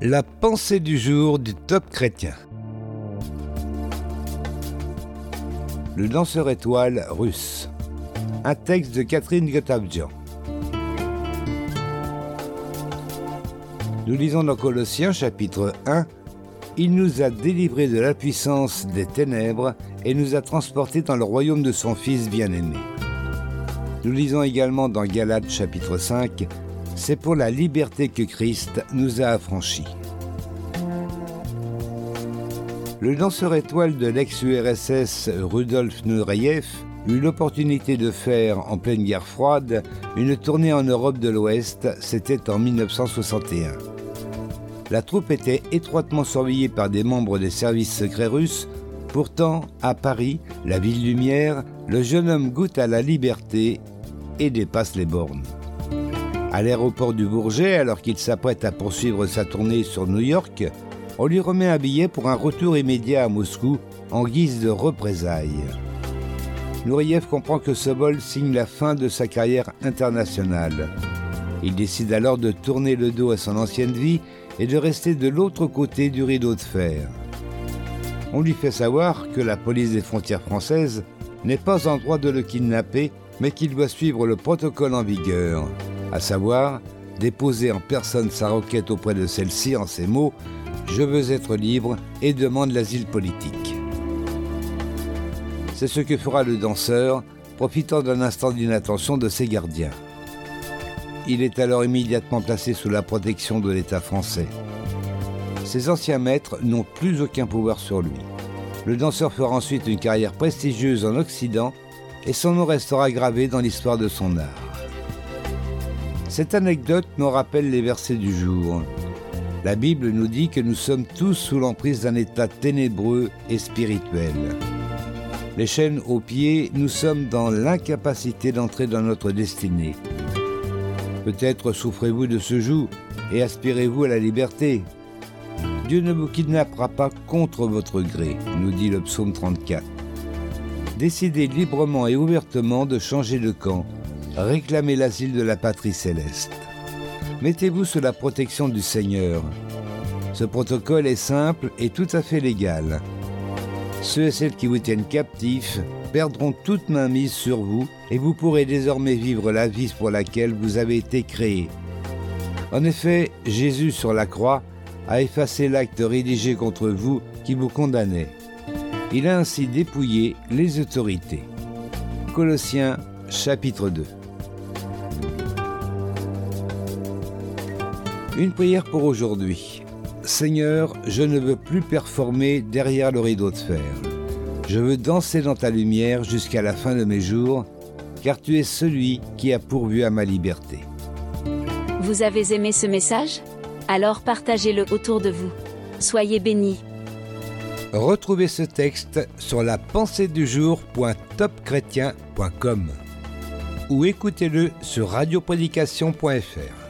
La pensée du jour du top chrétien. Le danseur étoile russe. Un texte de Catherine Gotabjian. Nous lisons dans Colossiens chapitre 1 Il nous a délivrés de la puissance des ténèbres et nous a transportés dans le royaume de son Fils bien-aimé. Nous lisons également dans Galates chapitre 5 c'est pour la liberté que Christ nous a affranchis. Le danseur étoile de l'ex-URSS Rudolf Nureyev eut l'opportunité de faire, en pleine guerre froide, une tournée en Europe de l'Ouest, c'était en 1961. La troupe était étroitement surveillée par des membres des services secrets russes, pourtant, à Paris, la ville lumière, le jeune homme goûte à la liberté et dépasse les bornes. À l'aéroport du Bourget, alors qu'il s'apprête à poursuivre sa tournée sur New York, on lui remet un billet pour un retour immédiat à Moscou en guise de représailles. Nouriev comprend que ce vol signe la fin de sa carrière internationale. Il décide alors de tourner le dos à son ancienne vie et de rester de l'autre côté du rideau de fer. On lui fait savoir que la police des frontières françaises n'est pas en droit de le kidnapper, mais qu'il doit suivre le protocole en vigueur à savoir déposer en personne sa requête auprès de celle-ci en ces mots Je veux être libre et demande l'asile politique. C'est ce que fera le danseur, profitant d'un instant d'inattention de ses gardiens. Il est alors immédiatement placé sous la protection de l'État français. Ses anciens maîtres n'ont plus aucun pouvoir sur lui. Le danseur fera ensuite une carrière prestigieuse en Occident et son nom restera gravé dans l'histoire de son art. Cette anecdote nous rappelle les versets du jour. La Bible nous dit que nous sommes tous sous l'emprise d'un état ténébreux et spirituel. Les chaînes aux pieds, nous sommes dans l'incapacité d'entrer dans notre destinée. Peut-être souffrez-vous de ce joug et aspirez-vous à la liberté. Dieu ne vous kidnappera pas contre votre gré, nous dit le psaume 34. Décidez librement et ouvertement de changer de camp réclamez l'asile de la patrie céleste. Mettez-vous sous la protection du Seigneur. Ce protocole est simple et tout à fait légal. Ceux et celles qui vous tiennent captifs perdront toute main mise sur vous et vous pourrez désormais vivre la vie pour laquelle vous avez été créé. En effet, Jésus sur la croix a effacé l'acte rédigé contre vous qui vous condamnait. Il a ainsi dépouillé les autorités. Colossiens chapitre 2 Une prière pour aujourd'hui. Seigneur, je ne veux plus performer derrière le rideau de fer. Je veux danser dans ta lumière jusqu'à la fin de mes jours, car tu es celui qui a pourvu à ma liberté. Vous avez aimé ce message? Alors partagez-le autour de vous. Soyez bénis. Retrouvez ce texte sur la pensée du jour.topchrétien.com ou écoutez-le sur radioprédication.fr.